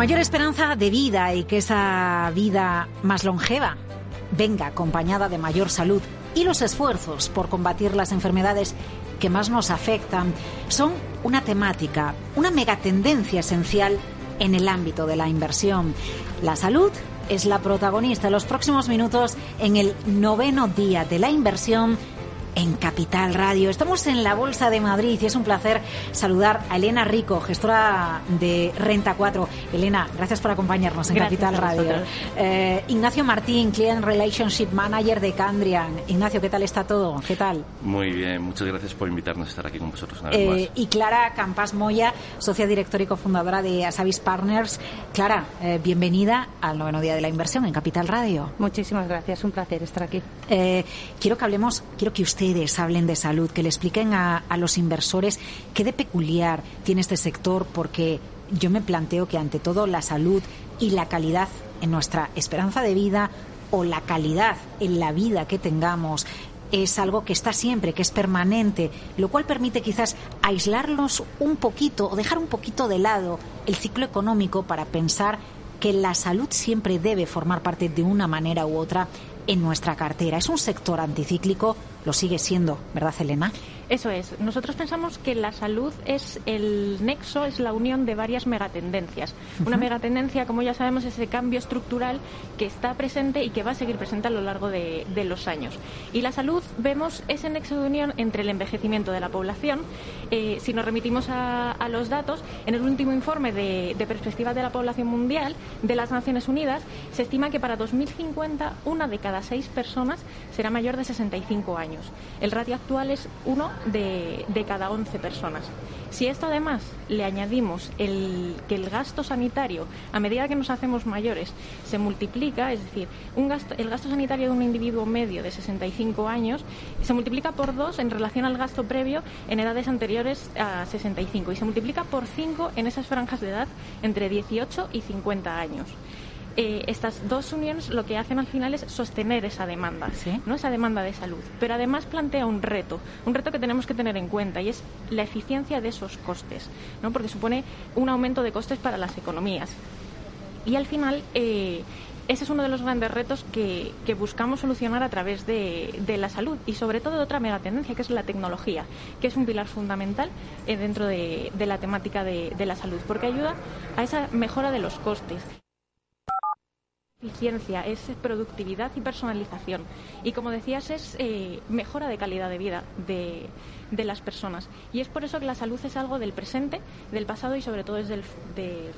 Mayor esperanza de vida y que esa vida más longeva venga acompañada de mayor salud y los esfuerzos por combatir las enfermedades que más nos afectan son una temática, una megatendencia esencial en el ámbito de la inversión. La salud es la protagonista en los próximos minutos en el noveno día de la inversión en Capital Radio. Estamos en la Bolsa de Madrid y es un placer saludar a Elena Rico, gestora de Renta 4. Elena, gracias por acompañarnos en Capital Radio. Eh, Ignacio Martín, Client Relationship Manager de Candrian. Ignacio, ¿qué tal está todo? ¿Qué tal? Muy bien, muchas gracias por invitarnos a estar aquí con vosotros una vez más. Eh, y Clara Campas Moya, socia directora y cofundadora de Asavis Partners. Clara, eh, bienvenida al noveno día de la inversión en Capital Radio. Muchísimas gracias, un placer estar aquí. quiero que hablemos, quiero que usted ustedes hablen de salud, que le expliquen a, a los inversores qué de peculiar tiene este sector, porque yo me planteo que ante todo la salud y la calidad en nuestra esperanza de vida o la calidad en la vida que tengamos es algo que está siempre, que es permanente, lo cual permite quizás aislarlos un poquito o dejar un poquito de lado el ciclo económico para pensar que la salud siempre debe formar parte de una manera u otra en nuestra cartera. Es un sector anticíclico, lo sigue siendo, ¿verdad, Elena? Eso es. Nosotros pensamos que la salud es el nexo, es la unión de varias megatendencias. Una megatendencia, como ya sabemos, es ese cambio estructural que está presente y que va a seguir presente a lo largo de, los años. Y la salud, vemos ese nexo de unión entre el envejecimiento de la población. Eh, si nos remitimos a, los datos, en el último informe de, de perspectiva de la población mundial de las Naciones Unidas, se estima que para 2050 una de cada seis personas será mayor de 65 años. El ratio actual es uno de, cada 11 personas. Si esto además le añadimos que el gasto sanitario, a medida que nos hacemos mayores, se multiplica, es decir, el gasto sanitario de un individuo medio de 65 años se multiplica por dos en relación al gasto previo en edades anteriores a 65 y se multiplica por cinco en esas franjas de edad entre 18 y 50 años. Eh, estas dos uniones lo que hacen al final es sostener esa demanda, ¿no? esa demanda de salud. Pero además plantea un reto, un reto que tenemos que tener en cuenta y es la eficiencia de esos costes, ¿no? porque supone un aumento de costes para las economías. Y al final, eh, ese es uno de los grandes retos que, buscamos solucionar a través de, la salud y sobre todo de otra megatendencia que es la tecnología, que es un pilar fundamental eh, dentro de, la temática de, de la salud, porque ayuda a esa mejora de los costes eficiencia, es productividad y personalización. Y como decías, es eh, mejora de calidad de vida de, de, las personas. Y es por eso que la salud es algo del presente, del pasado y sobre todo es del,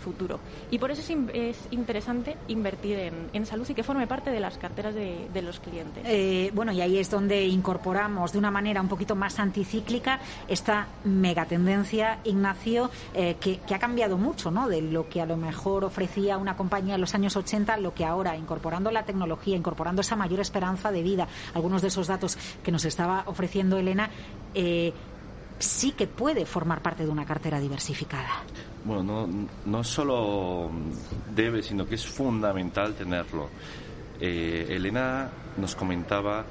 futuro. Y por eso es, interesante invertir en, salud y que forme parte de las carteras de, los clientes. Eh, bueno, y ahí es donde incorporamos de una manera un poquito más anticíclica esta megatendencia, Ignacio, eh, que, que, ha cambiado mucho ¿no? de lo que a lo mejor ofrecía una compañía en los años 80, lo que ahora, incorporando la tecnología, incorporando esa mayor esperanza de vida, algunos de esos datos que nos estaba ofreciendo Elena, eh, sí que puede formar parte de una cartera diversificada. Bueno, no, no solo debe, sino que es fundamental tenerlo. eh, Elena nos comentaba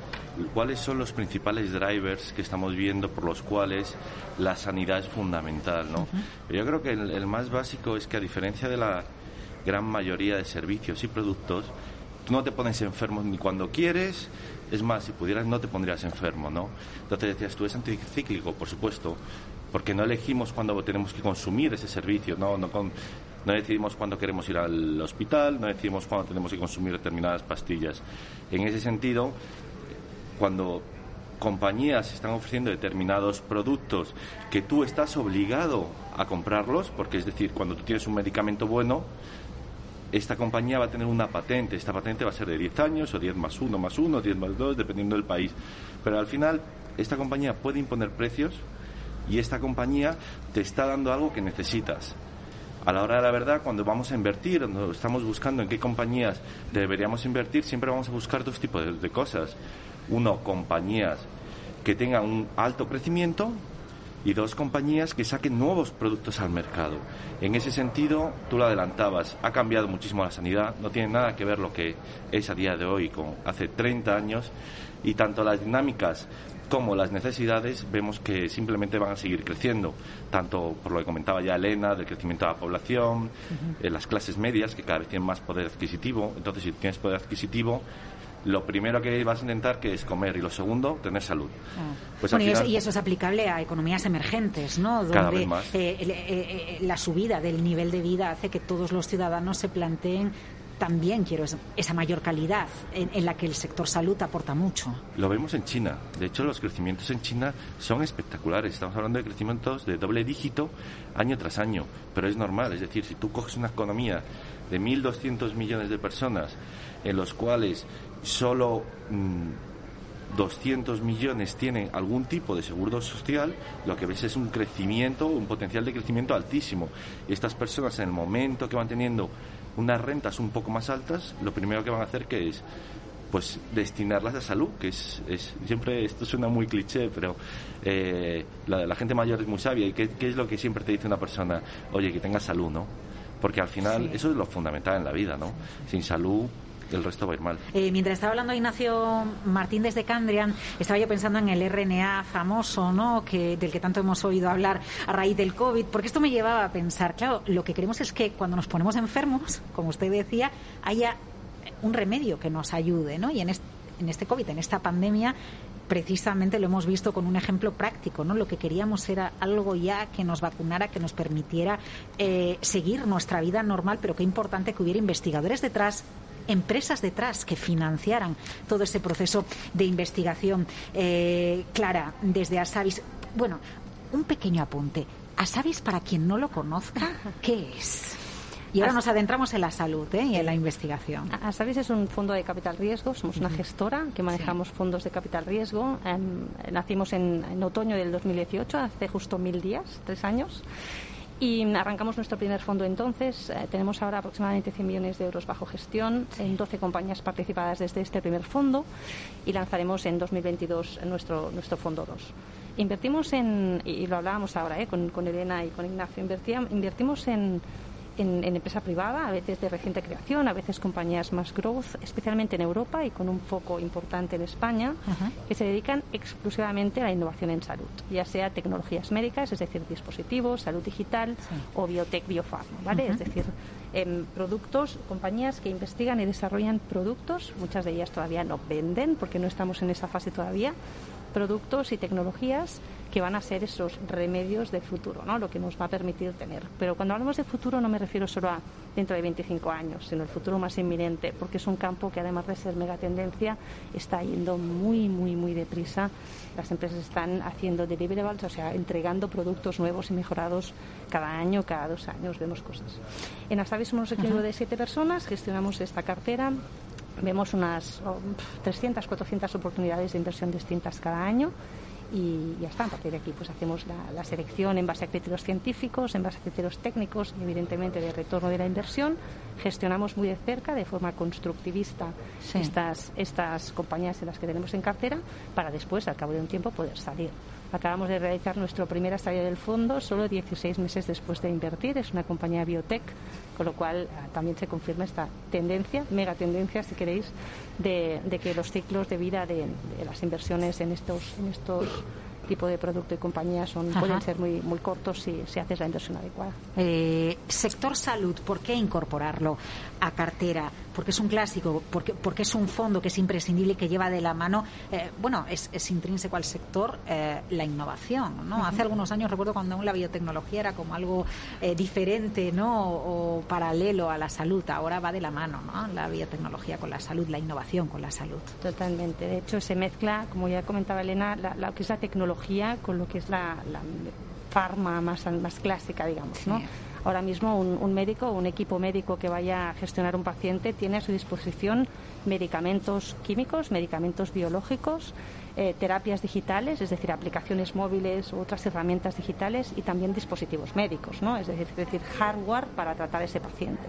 cuáles son los principales drivers que estamos viendo por los cuales la sanidad es fundamental, ¿no? Yo creo que el, más básico es que a diferencia de la gran mayoría de servicios y productos, tú no te pones enfermo ni cuando quieres, es más, si pudieras no te pondrías enfermo, ¿no? Entonces decías, tú es anticíclico, por supuesto, porque no elegimos cuándo tenemos que consumir ese servicio, no, no, no decidimos cuándo queremos ir al hospital, no decidimos cuándo tenemos que consumir determinadas pastillas. En ese sentido, cuando compañías están ofreciendo determinados productos que tú estás obligado a comprarlos, porque es decir, cuando tú tienes un medicamento bueno, esta compañía va a tener una patente. Esta patente va a ser de 10 años o 10 más 1 más 1, 10 más 2, dependiendo del país. Pero al final, esta compañía puede imponer precios y esta compañía te está dando algo que necesitas. A la hora de la verdad, cuando vamos a invertir, cuando estamos buscando en qué compañías deberíamos invertir, siempre vamos a buscar dos tipos de, de cosas. Uno, compañías que tengan un alto crecimiento y dos compañías que saquen nuevos productos al mercado. En ese sentido, tú lo adelantabas, ha cambiado muchísimo la sanidad, no tiene nada que ver lo que es a día de hoy con hace 30 años y tanto las dinámicas como las necesidades vemos que simplemente van a seguir creciendo, tanto por lo que comentaba ya Elena, del crecimiento de la población, eh, las clases medias que cada vez tienen más poder adquisitivo, entonces si tienes poder adquisitivo lo primero que vas a intentar que es comer y lo segundo tener salud. Ah. Pues y, eso, es aplicable a economías emergentes, ¿no? Donde eh, eh, eh, la subida del nivel de vida hace que todos los ciudadanos se planteen también quiero esa mayor calidad en, la que el sector salud aporta mucho. Lo vemos en China. De hecho, los crecimientos en China son espectaculares. Estamos hablando de crecimientos de doble dígito año tras año. Pero es normal. Es decir, si tú coges una economía de 1.200 millones de personas en los cuales solo 200 mm, millones tienen algún tipo de seguro social, lo que ves es un crecimiento, un potencial de crecimiento altísimo. Estas personas, en el momento que van teniendo unas rentas un poco más altas, lo primero que van a hacer que es pues destinarlas a salud, que es, siempre, esto suena muy cliché, pero eh, la, gente mayor es muy sabia y ¿qué, es lo que siempre te dice una persona? Oye, que tengas salud, ¿no? Porque al final eso es lo fundamental en la vida, ¿no? Sin salud el resto va a ir mal. Eh, mientras estaba hablando Ignacio Martín desde Candrian, estaba yo pensando en el RNA famoso, ¿no? Que, del que tanto hemos oído hablar a raíz del COVID, porque esto me llevaba a pensar, claro, lo que queremos es que cuando nos ponemos enfermos, como usted decía, haya un remedio que nos ayude, ¿no? Y en este, en este COVID, en esta pandemia, precisamente lo hemos visto con un ejemplo práctico, ¿no? Lo que queríamos era algo ya que nos vacunara, que nos permitiera eh, seguir nuestra vida normal, pero qué importante que hubiera investigadores detrás empresas detrás que financiaran todo ese proceso de investigación. Eh, Clara, desde Asavis, bueno, un pequeño apunte. Asavis, para quien no lo conozca, ¿qué es? Y ahora nos adentramos en la salud ¿eh? y en la investigación. Asavis es un fondo de capital riesgo, somos una gestora que manejamos fondos de capital riesgo. Em, nacimos en, en, otoño del 2018, hace justo mil días, tres años. Y arrancamos nuestro primer fondo entonces. Eh, tenemos ahora aproximadamente 100 millones de euros bajo gestión en 12 compañías participadas desde este primer fondo y lanzaremos en 2022 nuestro, nuestro fondo 2. Invertimos en, y lo hablábamos ahora eh, con, con Elena y con Ignacio, invertimos en en, empresa privada, a veces de reciente creación, a veces compañías más growth, especialmente en Europa y con un foco importante en España, que se dedican exclusivamente a la innovación en salud, ya sea tecnologías médicas, es decir, dispositivos, salud digital o biotech, biofarma, ¿vale? Es decir, en productos, compañías que investigan y desarrollan productos, muchas de ellas todavía no venden porque no estamos en esa fase todavía, productos y tecnologías que van a ser esos remedios del futuro, ¿no? lo que nos va a permitir tener. Pero cuando hablamos de futuro no me refiero solo a dentro de 25 años, sino el futuro más inminente, porque es un campo que además de ser megatendencia está yendo muy, muy, muy deprisa. Las empresas están haciendo deliverables, o sea, entregando productos nuevos y mejorados cada año, cada dos años, vemos cosas. En Astavis somos un equipo de siete personas, gestionamos esta cartera vemos unas 300, 400 oportunidades de inversión distintas cada año y ya está. A partir de aquí pues hacemos la, selección en base a criterios científicos, en base a criterios técnicos y evidentemente de retorno de la inversión. Gestionamos muy de cerca, de forma constructivista, estas, estas compañías en las que tenemos en cartera para después, al cabo de un tiempo, poder salir. Acabamos de realizar nuestro primer estadio del fondo solo 16 meses después de invertir. Es una compañía biotech Con lo cual también se confirma esta tendencia, mega tendencia, si queréis, de, que los ciclos de vida de, de las inversiones en estos, en estos tipo de producto y compañía son, pueden ser muy, muy cortos si, si haces la inversión adecuada. Eh, sector salud, ¿por qué incorporarlo a cartera? Porque es un clásico, porque, porque es un fondo que es imprescindible y que lleva de la mano, eh, bueno, es, es, intrínseco al sector eh, la innovación, ¿no? Hace algunos años recuerdo cuando aún la biotecnología era como algo diferente, ¿no? O, paralelo a la salud, ahora va de la mano, ¿no? La biotecnología con la salud, la innovación con la salud. Totalmente. De hecho, se mezcla, como ya comentaba Elena, la, la que es la tecnología con lo que es la, la farma más, más clásica, digamos, ¿no? Ahora mismo un, médico o un equipo médico que vaya a gestionar un paciente tiene a su disposición medicamentos químicos, medicamentos biológicos, eh, terapias digitales, es decir, aplicaciones móviles u otras herramientas digitales y también dispositivos médicos, ¿no? es, decir, hardware para tratar a ese paciente.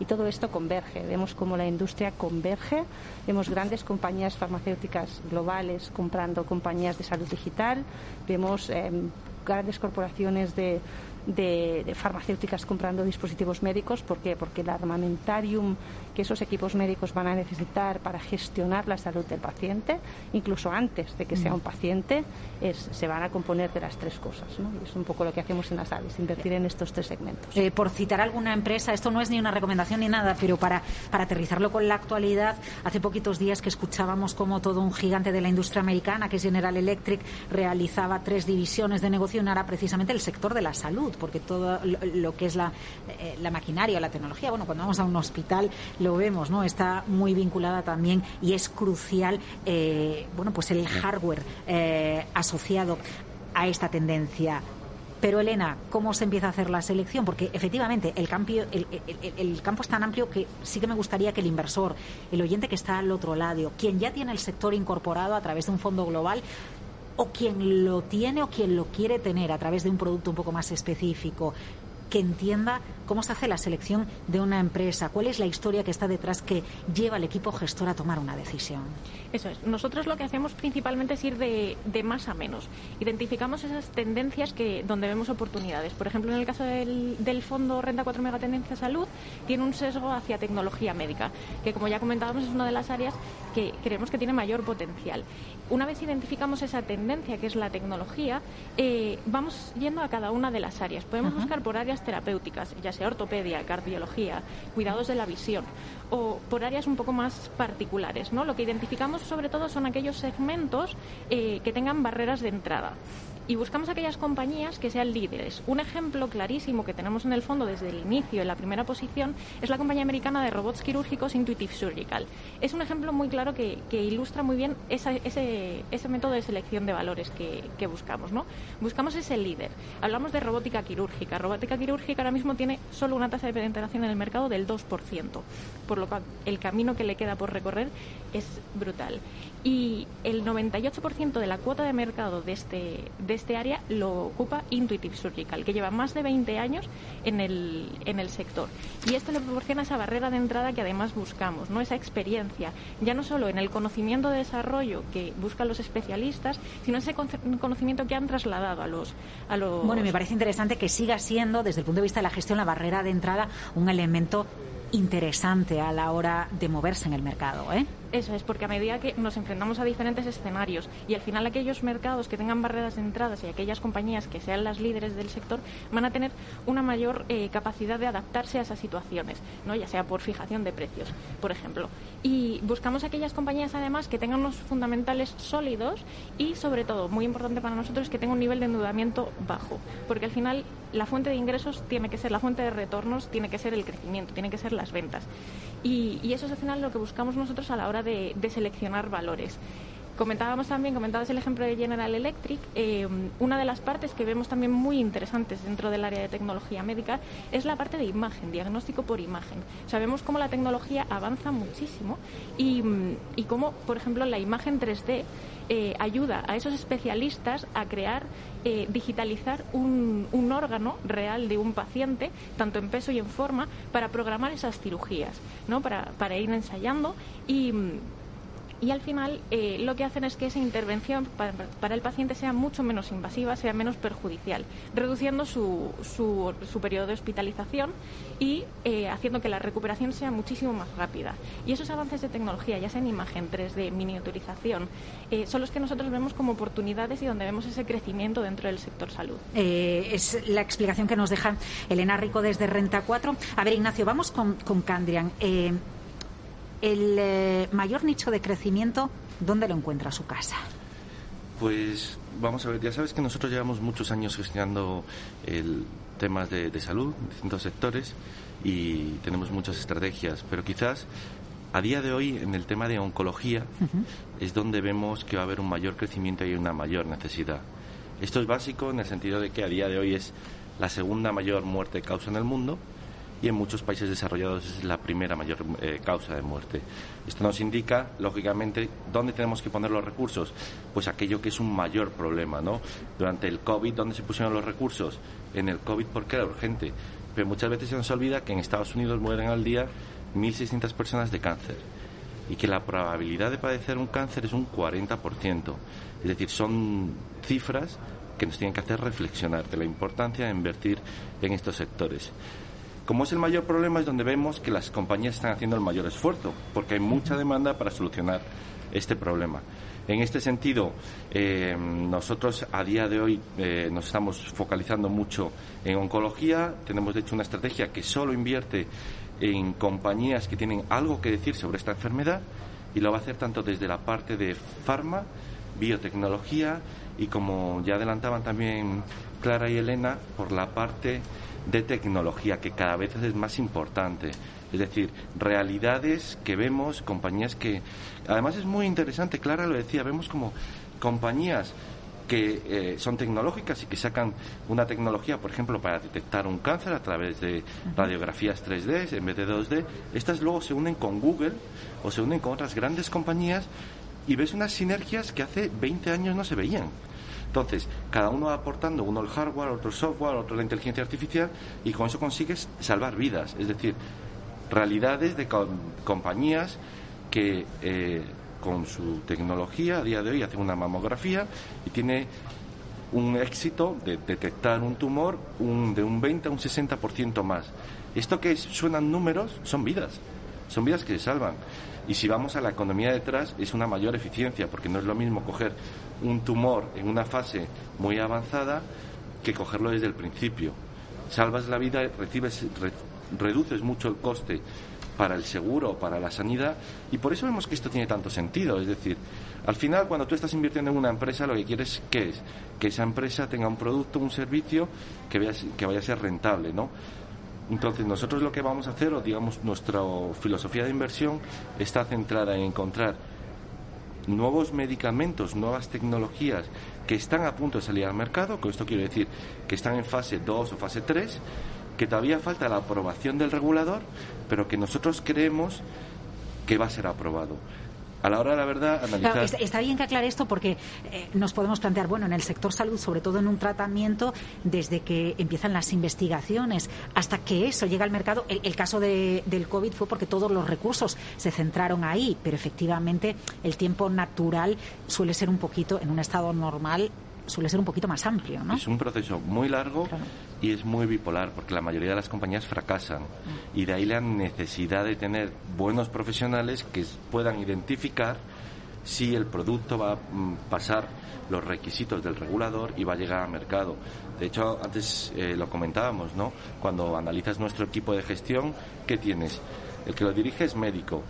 Y todo esto converge. Vemos cómo la industria converge. Vemos grandes compañías farmacéuticas globales comprando compañías de salud digital. Vemos em, grandes corporaciones de de, farmacéuticas comprando dispositivos médicos. ¿Por qué? Porque el armamentarium que esos equipos médicos van a necesitar para gestionar la salud del paciente, incluso antes de que sea un paciente, es, se van a componer de las tres cosas. ¿no? es un poco lo que hacemos en las aves, invertir en estos tres segmentos. Eh, por citar alguna empresa, esto no es ni una recomendación ni nada, pero para, para aterrizarlo con la actualidad, hace poquitos días que escuchábamos como todo un gigante de la industria americana, que es General Electric, realizaba tres divisiones de negocio y era precisamente el sector de la salud porque todo lo, que es la, eh, la maquinaria, la tecnología, bueno, cuando vamos a un hospital lo vemos, ¿no? Está muy vinculada también y es crucial, eh, bueno, pues el hardware eh, asociado a esta tendencia. Pero Elena, ¿cómo se empieza a hacer la selección? Porque efectivamente el, cambio, el, el, campo es tan amplio que sí que me gustaría que el inversor, el oyente que está al otro lado, quien ya tiene el sector incorporado a través de un fondo global, o quien lo tiene o quien lo quiere tener a través de un producto un poco más específico, que entienda cómo se hace la selección de una empresa, cuál es la historia que está detrás que lleva al equipo gestor a tomar una decisión. Eso es. Nosotros lo que hacemos principalmente es ir de, más a menos. Identificamos esas tendencias que donde vemos oportunidades. Por ejemplo, en el caso del, fondo Renta 4 Megatendencia Salud, tiene un sesgo hacia tecnología médica, que como ya comentábamos es una de las áreas que creemos que tiene mayor potencial. Una vez identificamos esa tendencia, que es la tecnología, eh, vamos yendo a cada una de las áreas. Podemos buscar por áreas terapéuticas, ya sea ortopedia, cardiología, cuidados de la visión o por áreas un poco más particulares. ¿no? Lo que identificamos sobre todo son aquellos segmentos eh, que tengan barreras de entrada y buscamos aquellas compañías que sean líderes. Un ejemplo clarísimo que tenemos en el fondo desde el inicio, en la primera posición, es la compañía americana de robots quirúrgicos Intuitive Surgical. Es un ejemplo muy claro que, ilustra muy bien ese, método de selección de valores que, buscamos. ¿no? Buscamos ese líder. Hablamos de robótica quirúrgica. Robótica quirúrgica ahora mismo tiene solo una tasa de penetración en el mercado del 2%, por lo cual el camino que le queda por recorrer es brutal. Y el 98% de la cuota de mercado de este, de este área lo ocupa Intuitive Surgical, que lleva más de 20 años en el, en el sector. Y esto le proporciona esa barrera de entrada que además buscamos, ¿no? esa experiencia, ya no solo en el conocimiento de desarrollo que buscan los especialistas, sino ese conocimiento que han trasladado a los, a los... Bueno, y me parece interesante que siga siendo, desde el punto de vista de la gestión, la barrera de entrada un elemento interesante a la hora de moverse en el mercado. ¿eh? Eso es, porque a medida que nos enfrentamos a diferentes escenarios y al final aquellos mercados que tengan barreras de entradas y aquellas compañías que sean las líderes del sector van a tener una mayor eh, capacidad de adaptarse a esas situaciones, ¿no? ya sea por fijación de precios, por ejemplo. Y buscamos aquellas compañías además que tengan unos fundamentales sólidos y sobre todo, muy importante para nosotros, que tengan un nivel de endeudamiento bajo, porque al final la fuente de ingresos tiene que ser, la fuente de retornos tiene que ser el crecimiento, tiene que ser las ventas. Y, eso es al final lo que buscamos nosotros a la hora de, seleccionar valores. Comentábamos también, comentabas el ejemplo de General Electric, eh, una de las partes que vemos también muy interesantes dentro del área de tecnología médica es la parte de imagen, diagnóstico por imagen. Sabemos cómo la tecnología avanza muchísimo y, y cómo, por ejemplo, la imagen 3D eh, ayuda a esos especialistas a crear, eh, digitalizar un, un, órgano real de un paciente, tanto en peso y en forma, para programar esas cirugías, ¿no? para, para ir ensayando y y al final eh, lo que hacen es que esa intervención para, el paciente sea mucho menos invasiva, sea menos perjudicial, reduciendo su, su, periodo de hospitalización y eh, haciendo que la recuperación sea muchísimo más rápida. Y esos avances de tecnología, ya sea en imagen 3D, miniaturización, eh, son los que nosotros vemos como oportunidades y donde vemos ese crecimiento dentro del sector salud. es la explicación que nos deja Elena Rico desde Renta 4. A ver, Ignacio, vamos con, con Candrian el eh, mayor nicho de crecimiento, ¿dónde lo encuentra su casa? Pues vamos a ver, ya sabes que nosotros llevamos muchos años gestionando el temas de, salud en distintos sectores y tenemos muchas estrategias, pero quizás a día de hoy en el tema de oncología es donde vemos que va a haber un mayor crecimiento y una mayor necesidad. Esto es básico en el sentido de que a día de hoy es la segunda mayor muerte causa en el mundo y en muchos países desarrollados es la primera mayor eh, causa de muerte. Esto nos indica, lógicamente, dónde tenemos que poner los recursos. Pues aquello que es un mayor problema, ¿no? Durante el COVID, ¿dónde se pusieron los recursos? En el COVID porque era urgente. Pero muchas veces se nos olvida que en Estados Unidos mueren al día 1.600 personas de cáncer y que la probabilidad de padecer un cáncer es un 40%. Es decir, son cifras que nos tienen que hacer reflexionar de la importancia de invertir en estos sectores. Como es el mayor problema, es donde vemos que las compañías están haciendo el mayor esfuerzo, porque hay mucha demanda para solucionar este problema. En este sentido, eh, nosotros a día de hoy eh, nos estamos focalizando mucho en oncología. Tenemos, de hecho, una estrategia que solo invierte en compañías que tienen algo que decir sobre esta enfermedad y lo va a hacer tanto desde la parte de farma, biotecnología y, como ya adelantaban también Clara y Elena, por la parte de tecnología que cada vez es más importante. Es decir, realidades que vemos, compañías que... Además es muy interesante, Clara lo decía, vemos como compañías que eh, son tecnológicas y que sacan una tecnología, por ejemplo, para detectar un cáncer a través de radiografías 3D en vez de 2D. Estas luego se unen con Google o se unen con otras grandes compañías y ves unas sinergias que hace 20 años no se veían. Entonces, cada uno aportando, uno el hardware, otro el software, otro la inteligencia artificial, y con eso consigues salvar vidas. Es decir, realidades de compañías que eh, con su tecnología a día de hoy hacen una mamografía y tiene un éxito de detectar un tumor de un 20 a un 60% más. Esto que suenan números son vidas, son vidas que se salvan. Y si vamos a la economía detrás, es una mayor eficiencia, porque no es lo mismo coger un tumor en una fase muy avanzada que cogerlo desde el principio. Salvas la vida, reduces mucho el coste para el seguro, para la sanidad, y por eso vemos que esto tiene tanto sentido. Es decir, al final, cuando tú estás invirtiendo en una empresa, lo que quieres ¿qué es que esa empresa tenga un producto, un servicio que, que vaya a ser rentable, ¿no? Entonces, nosotros lo que vamos a hacer, o digamos, nuestra filosofía de inversión está centrada en encontrar nuevos medicamentos, nuevas tecnologías que están a punto de salir al mercado, con esto quiero decir que están en fase 2 o fase 3, que todavía falta la aprobación del regulador, pero que nosotros creemos que va a ser aprobado a la hora la verdad analizar... está bien que aclare esto porque eh, nos podemos plantear, bueno, en el sector salud, sobre todo en un tratamiento, desde que empiezan las investigaciones hasta que eso llega al mercado, el, caso de, del COVID fue porque todos los recursos se centraron ahí, pero efectivamente el tiempo natural suele ser un poquito, en un estado normal, suele ser un poquito más amplio, ¿no? Es un proceso muy largo y es muy bipolar porque la mayoría de las compañías fracasan y de ahí la necesidad de tener buenos profesionales que puedan identificar si el producto va a mm, pasar los requisitos del regulador y va a llegar al mercado. De hecho, antes eh, lo comentábamos, ¿no? Cuando analizas nuestro equipo de gestión, ¿qué tienes? El que lo dirige es médico,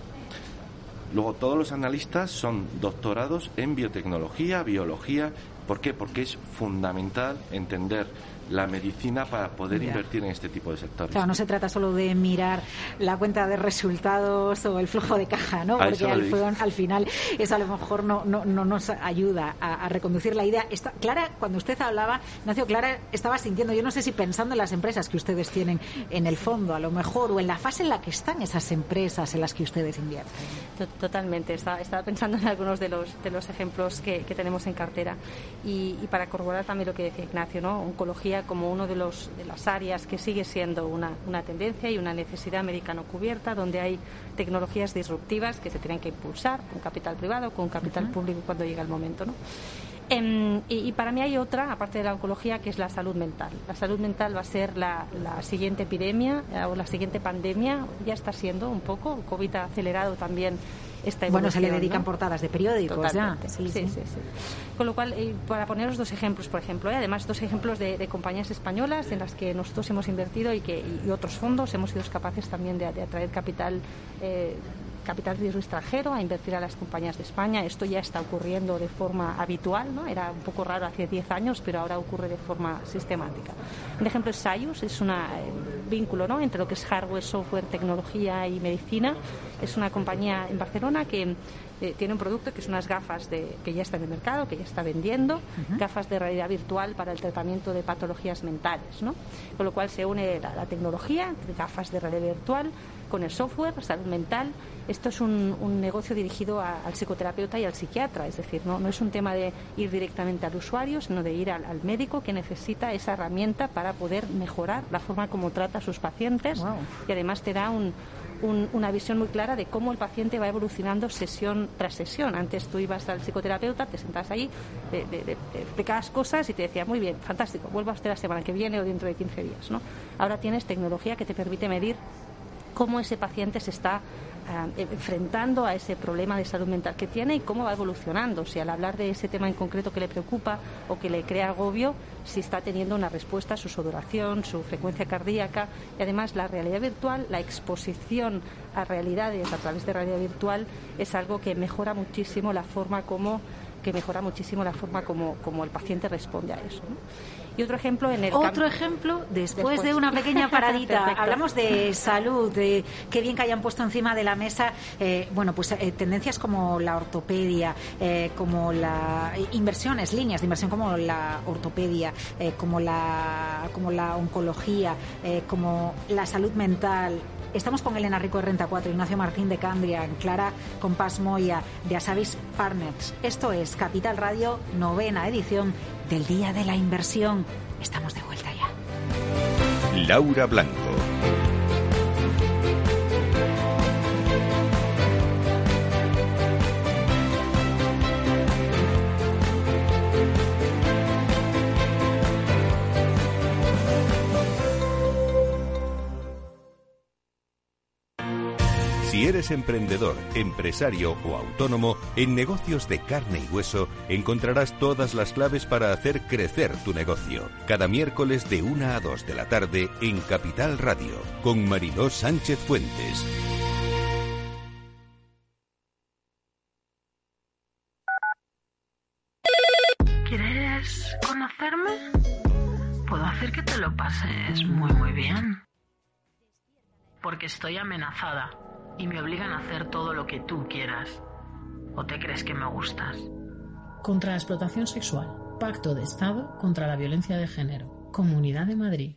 Luego todos los analistas son doctorados en biotecnología, biología. ¿Por qué? Porque es fundamental entender la medicina para poder invertir en este tipo de sectores. Claro, no se trata solo de mirar la cuenta de resultados o el flujo de caja, ¿no? Porque al, final eso a lo mejor no, no, no nos ayuda a, reconducir la idea. Clara, cuando usted hablaba, Ignacio, Clara estaba sintiendo, yo no sé si pensando en las empresas que ustedes tienen en el fondo, a lo mejor, o en la fase en la que están esas empresas en las que ustedes invierten. Totalmente, estaba, pensando en algunos de los, de los ejemplos que, tenemos en cartera. Y, y para corroborar también lo que decía Ignacio, ¿no? Oncología como uno de, los, de las áreas que sigue siendo una, una tendencia y una necesidad americana cubierta, donde hay tecnologías disruptivas que se tienen que impulsar con capital privado, con capital público cuando llega el momento. ¿no? Em, y, para mí hay otra, aparte de la oncología, que es la salud mental. La salud mental va a ser la, siguiente epidemia eh, o la siguiente pandemia. Ya está siendo un poco. COVID ha acelerado también Bueno, se le dedican portadas de periódicos ya. Sí sí, sí, Con lo cual, eh, para poneros dos ejemplos, por ejemplo, eh, además dos ejemplos de, compañías españolas en las que nosotros hemos invertido y que y otros fondos hemos sido capaces también de, atraer capital capital riesgo extranjero a invertir a las compañías de España. Esto ya está ocurriendo de forma habitual, ¿no? Era un poco raro hace 10 años, pero ahora ocurre de forma sistemática. Un ejemplo es Sayus, es un eh, vínculo ¿no? entre lo que es hardware, software, tecnología y medicina. Es una compañía en Barcelona que eh, tiene un producto que son unas gafas de, que ya está en el mercado, que ya está vendiendo, gafas de realidad virtual para el tratamiento de patologías mentales, ¿no? Con lo cual se une la, tecnología, gafas de realidad virtual, con el software, salud mental. Esto es un, negocio dirigido al psicoterapeuta y al psiquiatra, es decir, ¿no? no es un tema de ir directamente al usuario, sino de ir al, médico que necesita esa herramienta para poder mejorar la forma como trata a sus pacientes y además te da un, una visión muy clara de cómo el paciente va evolucionando sesión tras sesión. Antes tú ibas al psicoterapeuta, te sentas ahí, te, explicabas cosas y te decía, muy bien, fantástico, vuelva usted la semana que viene o dentro de 15 días. ¿no? Ahora tienes tecnología que te permite medir cómo ese paciente se está eh, enfrentando a ese problema de salud mental que tiene y cómo va evolucionando. Si al hablar de ese tema en concreto que le preocupa o que le crea agobio, si está teniendo una respuesta a su sudoración, su frecuencia cardíaca y además la realidad virtual, la exposición a realidades a través de realidad virtual es algo que mejora muchísimo la forma como que mejora muchísimo la forma como, como el paciente responde a eso. Y otro ejemplo en el Otro ejemplo, después, de una pequeña paradita, hablamos de salud, de qué bien que hayan puesto encima de la mesa, eh, bueno, pues eh, tendencias como la ortopedia, eh, como la inversiones, líneas de inversión como la ortopedia, como la como la oncología, como la salud mental, Estamos con Elena Rico de Renta 4, Ignacio Martín de Cambria, Clara Compás Moya de Asavis Partners. Esto es Capital Radio, novena edición del Día de la Inversión. Estamos de vuelta ya. Laura Blanco. Emprendedor, empresario o autónomo, en negocios de carne y hueso encontrarás todas las claves para hacer crecer tu negocio. Cada miércoles de 1 a 2 de la tarde en Capital Radio, con Mariló Sánchez Fuentes. ¿Quieres conocerme? Puedo hacer que te lo pases muy muy bien. Porque estoy amenazada y me obligan a hacer todo lo que tú quieras. ¿O te crees que me gustas? Contra la explotación sexual. Pacto de Estado contra la violencia de género. Comunidad de Madrid.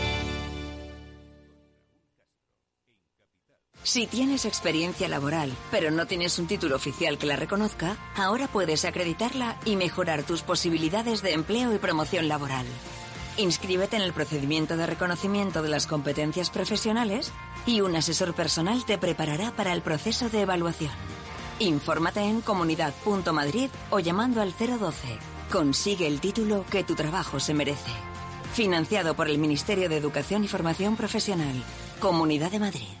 Si tienes experiencia laboral, pero no tienes un título oficial que la reconozca, ahora puedes acreditarla y mejorar tus posibilidades de empleo y promoción laboral. Inscríbete en el procedimiento de reconocimiento de las competencias profesionales y un asesor personal te preparará para el proceso de evaluación. Infórmate en comunidad.madrid o llamando al 012. Consigue el título que tu trabajo se merece. Financiado por el Ministerio de Educación y Formación Profesional. Comunidad de Madrid.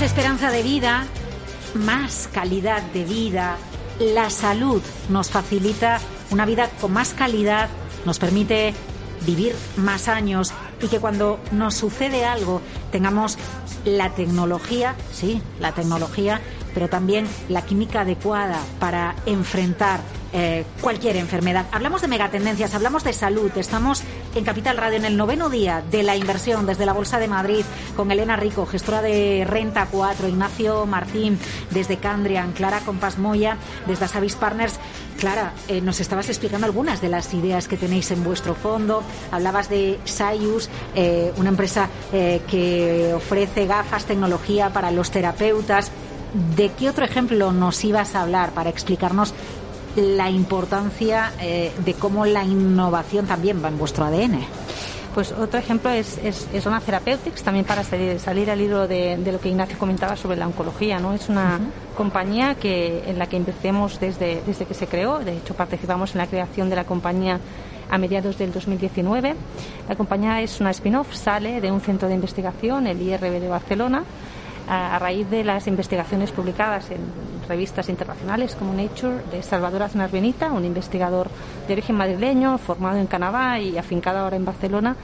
Más esperanza de vida, más calidad de vida. La salud nos facilita una vida con más calidad, nos permite vivir más años y que cuando nos sucede algo tengamos la tecnología, sí, la tecnología, pero también la química adecuada para enfrentar eh, cualquier enfermedad. Hablamos de megatendencias, hablamos de salud. Estamos en Capital Radio en el noveno día de la inversión desde la Bolsa de Madrid con Elena Rico, gestora de Renta 4, Ignacio Martín desde Candrian, Clara Compas Moya desde Asavis Partners. Clara, eh, nos estabas explicando algunas de las ideas que tenéis en vuestro fondo. Hablabas de Sayus, eh, una empresa que ofrece gafas, tecnología para los terapeutas. ¿De qué otro ejemplo nos ibas a hablar para explicarnos la importancia eh, de cómo la innovación también va en vuestro ADN? Pues otro ejemplo es, es, es Zona Therapeutics, también para salir, salir al hilo de, de, lo que Ignacio comentaba sobre la oncología. ¿no? Es una uh -huh. compañía que, en la que invertimos desde, desde que se creó. De hecho, participamos en la creación de la compañía a mediados del 2019. La compañía es una spin-off, sale de un centro de investigación, el IRB de Barcelona, a, raíz de las investigaciones publicadas en revistas internacionales como Nature de Salvador Aznar Benita, un investigador de origen madrileño, formado en Canadá y afincado ahora en Barcelona,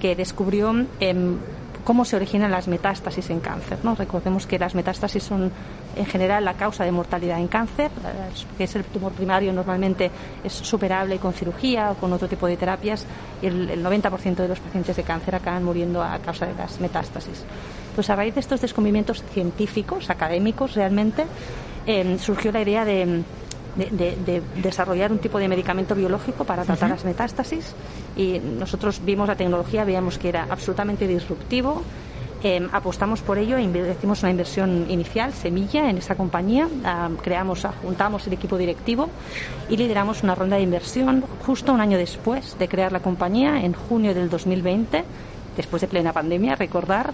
que descubrió eh, cómo se originan las metástasis en cáncer. Recordemos que las metástasis son en general la causa de mortalidad en cáncer, que es el tumor primario normalmente es superable con cirugía o con otro tipo de terapias y el, el 90% de los pacientes de cáncer acaban muriendo a causa de las metástasis. Pues a raíz de estos descubrimientos científicos, académicos realmente, eh, surgió la idea de, de, de, de, desarrollar un tipo de medicamento biológico para tratar uh -huh. las metástasis y nosotros vimos la tecnología, veíamos que era absolutamente disruptivo. Eh, apostamos por ello, hicimos una inversión inicial, semilla, en esa compañía, uh, creamos, juntamos el equipo directivo y lideramos una ronda de inversión justo un año después de crear la compañía, en junio del 2020 después de plena pandemia, recordar,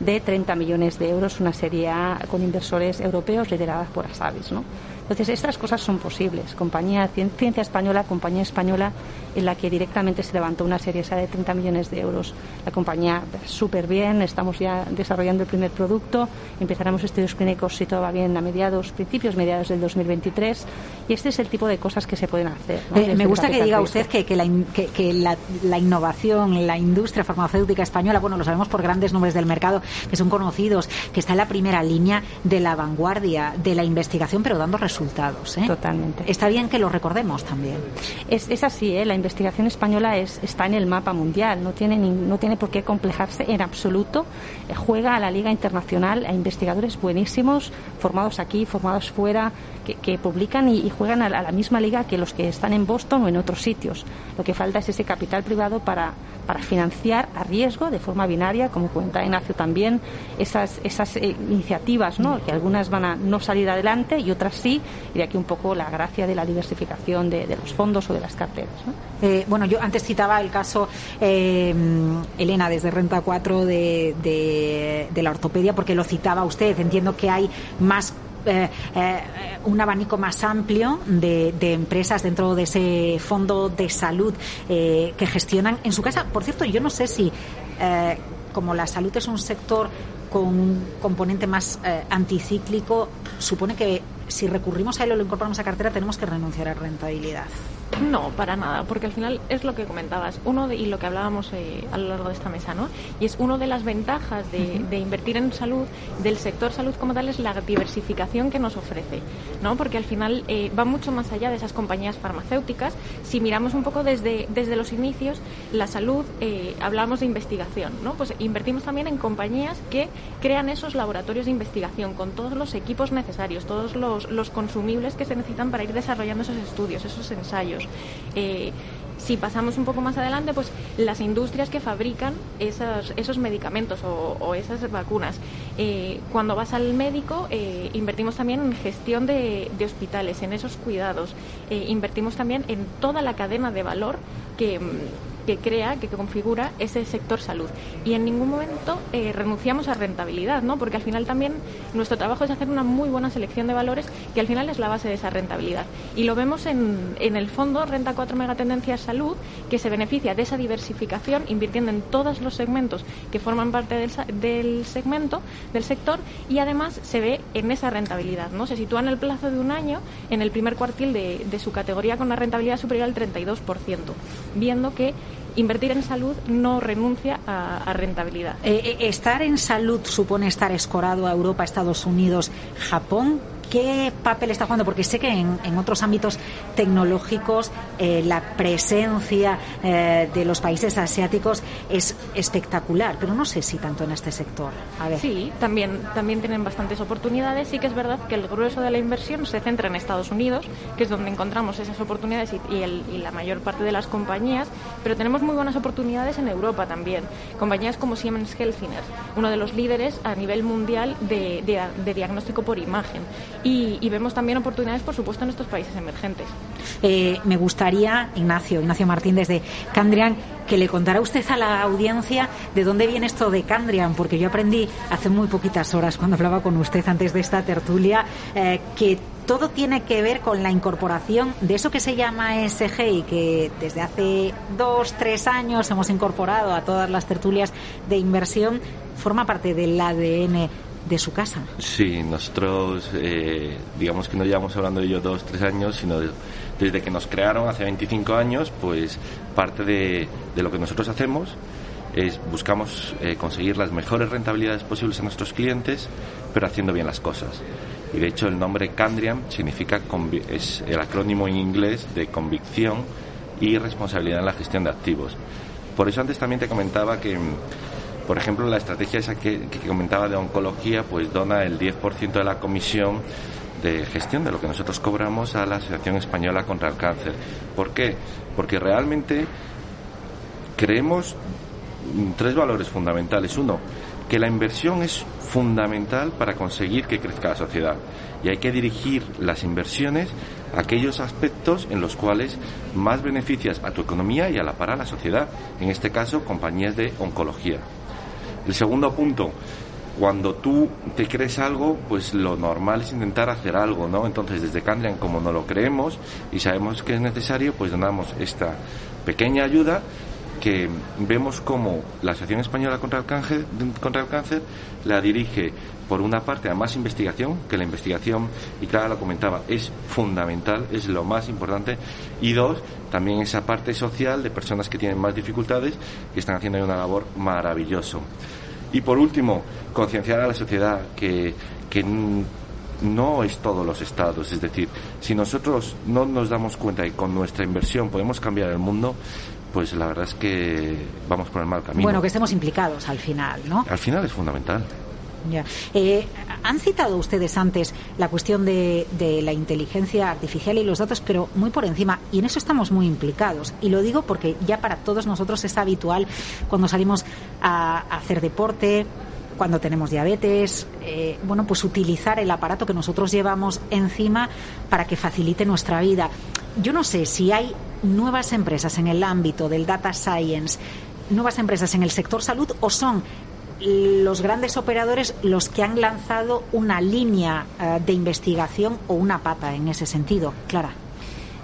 de 30 millones de euros, una serie con inversores europeos lideradas por Asavis. ¿no? Entonces, estas cosas son posibles. Compañía Ciencia Española, compañía española en la que directamente se levantó una serie esa de 30 millones de euros. La compañía súper bien, estamos ya desarrollando el primer producto, empezaremos estudios clínicos si todo va bien a mediados, principios, mediados del 2023 y este es el tipo de cosas que se pueden hacer. ¿no? Eh, me gusta que diga usted que, que, la, que, que la, la, innovación, la industria farmacéutica española, bueno, lo sabemos por grandes nombres del mercado que son conocidos, que está en la primera línea de la vanguardia de la investigación, pero dando resultados. ¿Eh? Totalmente. Está bien que lo recordemos también. Es, es así, ¿eh? la investigación española es, está en el mapa mundial, no tiene, ni, no tiene por qué complejarse en absoluto. Eh, juega a la Liga Internacional a investigadores buenísimos, formados aquí, formados fuera, que, que publican y, y juegan a la, a la, misma liga que los que están en Boston o en otros sitios. Lo que falta es ese capital privado para, para financiar a riesgo, de forma binaria, como cuenta Ignacio también, esas, esas eh, iniciativas, ¿no? que algunas van a no salir adelante y otras sí, y de aquí un poco la gracia de la diversificación de, los fondos o de las carteras. Eh, bueno, yo antes citaba el caso, eh, Elena, desde Renta 4 de, la ortopedia, porque lo citaba usted. Entiendo que hay más eh, eh, un abanico más amplio de, empresas dentro de ese fondo de salud que gestionan en su casa. Por cierto, yo no sé si, como la salud es un sector con un componente más eh, anticíclico, supone que si recurrimos a él o lo incorporamos a cartera, tenemos que renunciar a rentabilidad. No, para nada, porque al final es lo que comentabas, uno de, y lo que hablábamos eh, a lo largo de esta mesa, ¿no? Y es una de las ventajas de, de, invertir en salud, del sector salud como tal, es la diversificación que nos ofrece, ¿no? Porque al final eh, va mucho más allá de esas compañías farmacéuticas. Si miramos un poco desde, desde los inicios, la salud, eh, hablamos de investigación, ¿no? Pues invertimos también en compañías que crean esos laboratorios de investigación con todos los equipos necesarios, todos los, los consumibles que se necesitan para ir desarrollando esos estudios, esos ensayos. Eh, si pasamos un poco más adelante, pues las industrias que fabrican esos, medicamentos o, esas vacunas. Eh, cuando vas al médico, eh, invertimos también en gestión de, hospitales, en esos cuidados. Invertimos también en toda la cadena de valor que que crea, que, configura ese sector salud. Y en ningún momento eh, renunciamos a rentabilidad, ¿no? Porque al final también nuestro trabajo es hacer una muy buena selección de valores que al final es la base de esa rentabilidad. Y lo vemos en, en el fondo Renta 4 Megatendencias Salud, que se beneficia de esa diversificación invirtiendo en todos los segmentos que forman parte del, del segmento, del sector, y además se ve en esa rentabilidad, ¿no? Se sitúa en el plazo de un año en el primer cuartil de, de su categoría con una rentabilidad superior al 32%, viendo que invertir en salud no renuncia a, rentabilidad. Eh, estar en salud supone estar escorado a Europa, Estados Unidos, Japón. ¿Qué papel está jugando? Porque sé que en, otros ámbitos tecnológicos eh, la presencia eh, de los países asiáticos es espectacular, pero no sé si tanto en este sector. Sí, también, también tienen bastantes oportunidades. Sí que es verdad que el grueso de la inversión se centra en Estados Unidos, que es donde encontramos esas oportunidades y, la mayor parte de las compañías, pero tenemos muy buenas oportunidades en Europa también. Compañías como Siemens Healthineers, uno de los líderes a nivel mundial de diagnóstico por imagen. Y, vemos también oportunidades, por supuesto, en estos países emergentes. Eh, me gustaría, Ignacio, Ignacio Martín, desde Candrian, que le contara usted a la audiencia de dónde viene esto de Candrian, porque yo aprendí hace muy poquitas horas, cuando hablaba con usted antes de esta tertulia, eh, que todo tiene que ver con la incorporación de eso que se llama ESG y que desde hace dos, tres años hemos incorporado a todas las tertulias de inversión, forma parte del ADN de su casa. Sí, nosotros, eh, digamos que no llevamos hablando de ello dos, tres años, sino de, desde que nos crearon hace 25 años, pues parte de, de lo que nosotros hacemos es buscamos eh, conseguir las mejores rentabilidades posibles a nuestros clientes, pero haciendo bien las cosas. Y de hecho el nombre Candriam significa es el acrónimo en inglés de convicción y responsabilidad en la gestión de activos. Por eso antes también te comentaba que por ejemplo, la estrategia esa que, comentaba de oncología, pues dona el 10% de la comisión de gestión de lo que nosotros cobramos a la Asociación Española contra el Cáncer. ¿Por qué? Porque realmente creemos tres valores fundamentales. Uno, que la inversión es fundamental para conseguir que crezca la sociedad y hay que dirigir las inversiones a aquellos aspectos en los cuales más beneficias a tu economía y a la para la sociedad, en este caso compañías de oncología. El segundo punto, cuando tú te crees algo, pues lo normal es intentar hacer algo, ¿no? Entonces, desde Candrian, como no lo creemos y sabemos que es necesario, pues donamos esta pequeña ayuda que vemos como la Asociación Española contra el, cáncer, contra el Cáncer la dirige, por una parte, a más investigación, que la investigación, y Clara lo comentaba, es fundamental, es lo más importante, y dos, también esa parte social de personas que tienen más dificultades, que están haciendo una labor maravilloso. Y por último, concienciar a la sociedad que, que no es todos los estados. Es decir, si nosotros no nos damos cuenta y con nuestra inversión podemos cambiar el mundo, pues la verdad es que vamos por el mal camino. Bueno, que estemos implicados al final, ¿no? Al final es fundamental. Ya. Eh, han citado ustedes antes la cuestión de, de, la inteligencia artificial y los datos, pero muy por encima, y en eso estamos muy implicados. Y lo digo porque ya para todos nosotros es habitual cuando salimos a, hacer deporte, cuando tenemos diabetes, eh, bueno, pues utilizar el aparato que nosotros llevamos encima para que facilite nuestra vida. Yo no sé si hay nuevas empresas en el ámbito del data science, nuevas empresas en el sector salud o son los grandes operadores los que han lanzado una línea uh, de investigación o una pata en ese sentido. Clara.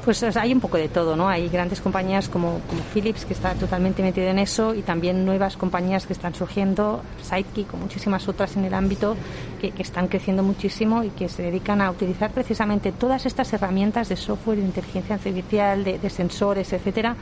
Pues hay un poco de todo, ¿no? Hay grandes compañías como, como Philips que está totalmente metida en eso y también nuevas compañías que están surgiendo, Sidekick o muchísimas otras en el ámbito que, que están creciendo muchísimo y que se dedican a utilizar precisamente todas estas herramientas de software, de inteligencia artificial, de, de sensores, etcétera,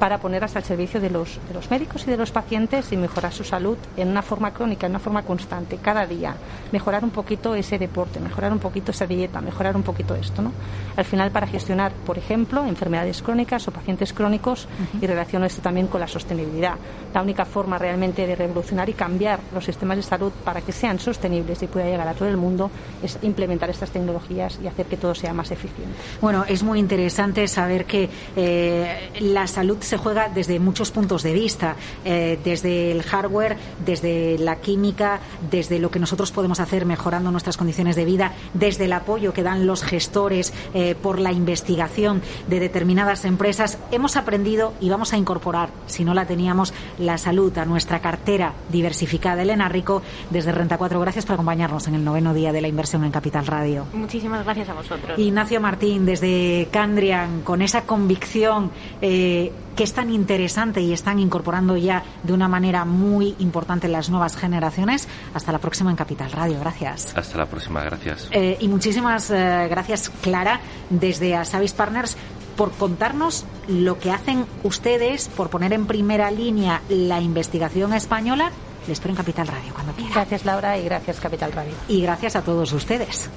para ponerlas al servicio de los, de los médicos y de los pacientes y mejorar su salud en una forma crónica, en una forma constante, cada día. Mejorar un poquito ese deporte, mejorar un poquito esa dieta, mejorar un poquito esto, ¿no? Al final, para gestionar, por ejemplo, enfermedades crónicas o pacientes crónicos y relaciono esto también con la sostenibilidad. La única forma realmente de revolucionar y cambiar los sistemas de salud para que sean sostenibles y pueda llegar a todo el mundo es implementar estas tecnologías y hacer que todo sea más eficiente. Bueno, es muy interesante saber que eh, la salud se juega desde muchos puntos de vista, eh, desde el hardware, desde la química, desde lo que nosotros podemos hacer mejorando nuestras condiciones de vida, desde el apoyo que dan los gestores eh, por la investigación de determinadas empresas. Hemos aprendido y vamos a incorporar, si no la teníamos, la salud a nuestra cartera diversificada. Elena Rico, desde Renta 4, gracias por acompañarnos en el noveno día de la inversión en Capital Radio. Muchísimas gracias a vosotros. Ignacio Martín, desde Candrian, con esa convicción eh, que es tan interesante y están incorporando ya de una manera muy importante las nuevas generaciones. Hasta la próxima en Capital Radio. Gracias. Hasta la próxima, gracias. Eh, y muchísimas eh, gracias, Clara, desde Asavis Partners por contarnos lo que hacen ustedes, por poner en primera línea la investigación española. Les espero en Capital Radio cuando quieran. Gracias, Laura, y gracias, Capital Radio. Y gracias a todos ustedes.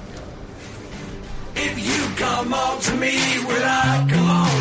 If you come on to me, will I come on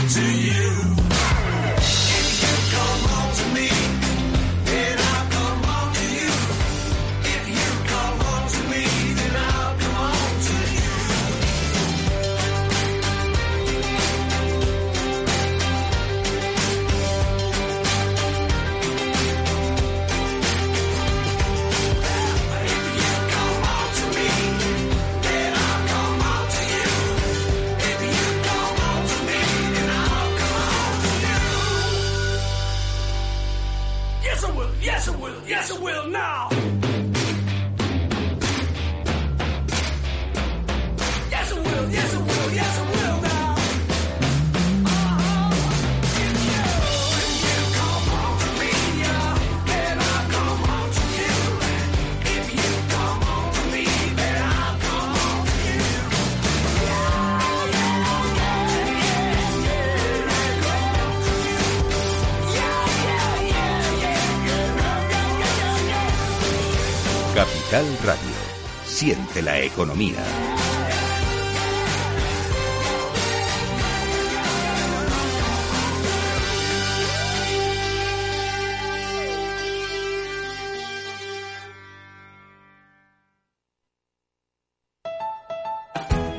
la economía.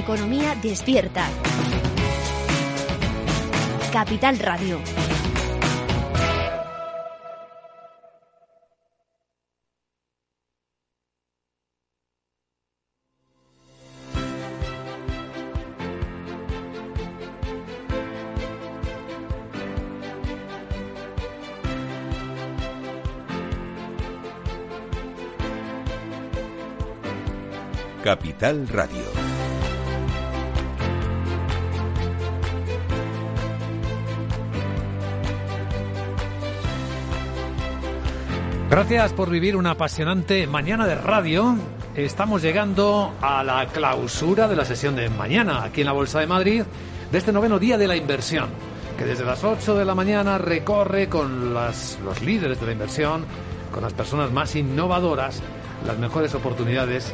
Economía despierta. Capital Radio. Capital Radio. Gracias por vivir una apasionante mañana de radio. Estamos llegando a la clausura de la sesión de mañana aquí en la Bolsa de Madrid de este noveno día de la inversión, que desde las 8 de la mañana recorre con las- los líderes de la inversión, con las personas más innovadoras, las mejores oportunidades